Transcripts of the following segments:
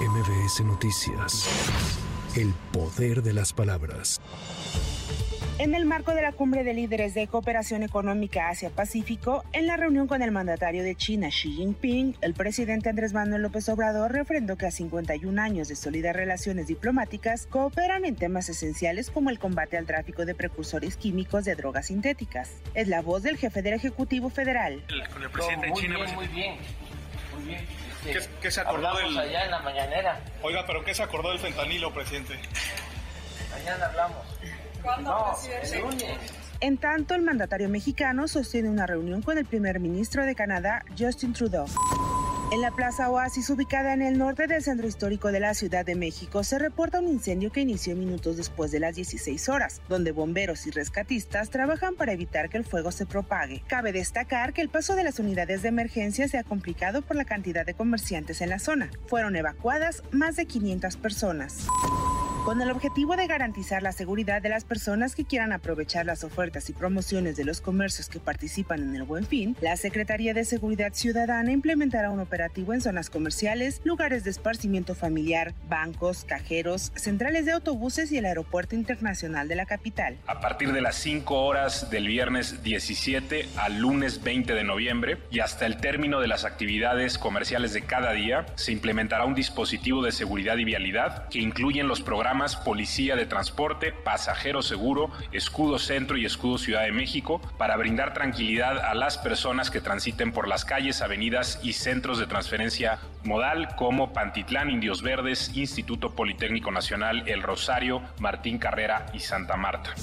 MBS Noticias. El poder de las palabras. En el marco de la cumbre de líderes de cooperación económica Asia-Pacífico, en la reunión con el mandatario de China Xi Jinping, el presidente Andrés Manuel López Obrador refrendó que a 51 años de sólidas relaciones diplomáticas cooperan en temas esenciales como el combate al tráfico de precursores químicos de drogas sintéticas. Es la voz del jefe del Ejecutivo Federal. El, con el presidente muy de China. bien, muy bien, muy bien. ¿Qué- qué se acordó hablamos del- allá en la mañanera. Oiga, ¿pero qué se acordó del fentanilo, presidente? Mañana hablamos. ¿Cuándo, No, presidente? el lunes. En tanto, el mandatario mexicano sostiene una reunión con el primer ministro de Canadá, Justin Trudeau. En la Plaza Oasis, ubicada en el norte del centro histórico de la Ciudad de México, se reporta un incendio que inició minutos después de las 16 horas, donde bomberos y rescatistas trabajan para evitar que el fuego se propague. Cabe destacar que el paso de las unidades de emergencia se ha complicado por la cantidad de comerciantes en la zona. Fueron evacuadas más de 500 personas. Con el objetivo de garantizar la seguridad de las personas que quieran aprovechar las ofertas y promociones de los comercios que participan en el Buen Fin, la Secretaría de Seguridad Ciudadana implementará un operativo en zonas comerciales, lugares de esparcimiento familiar, bancos, cajeros, centrales de autobuses y el Aeropuerto Internacional de la capital. A partir de las 5 horas del viernes 17 al lunes 20 de noviembre y hasta el término de las actividades comerciales de cada día, se implementará un dispositivo de seguridad y vialidad que incluyen los programas Policía de Transporte, Pasajero Seguro, Escudo Centro y Escudo Ciudad de México para brindar tranquilidad a las personas que transiten por las calles, avenidas y centros de transferencia modal como Pantitlán, Indios Verdes, Instituto Politécnico Nacional, El Rosario, Martín Carrera y Santa Marta.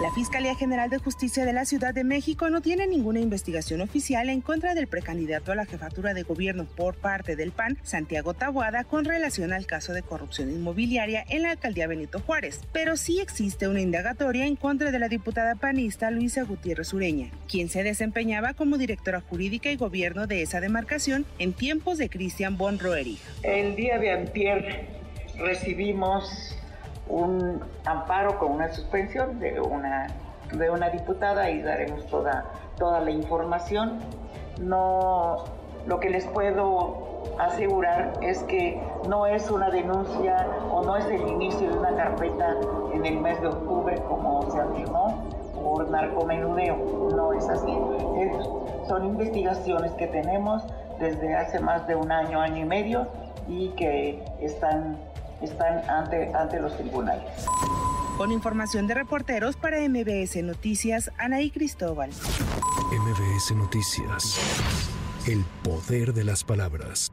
La Fiscalía General de Justicia de la Ciudad de México no tiene ninguna investigación oficial en contra del precandidato a la jefatura de gobierno por parte del PAN, Santiago Tabuada, con relación al caso de corrupción inmobiliaria en la alcaldía Benito Juárez. Pero sí existe una indagatoria en contra de la diputada panista Luisa Gutiérrez Ureña, quien se desempeñaba como directora jurídica y gobierno de esa demarcación en tiempos de Christian von. El día de antier recibimos un amparo con una suspensión de una, de una diputada y daremos toda, toda la información. No, lo que les puedo asegurar es que no es una denuncia o no es el inicio de una carpeta en el mes de octubre como se afirmó por narcomenudeo. No es así. Son investigaciones que tenemos desde hace más de un año, año y medio y que están, están ante, ante los tribunales. Con información de reporteros para MBS Noticias, Anaí Cristóbal. MBS Noticias. El poder de las palabras.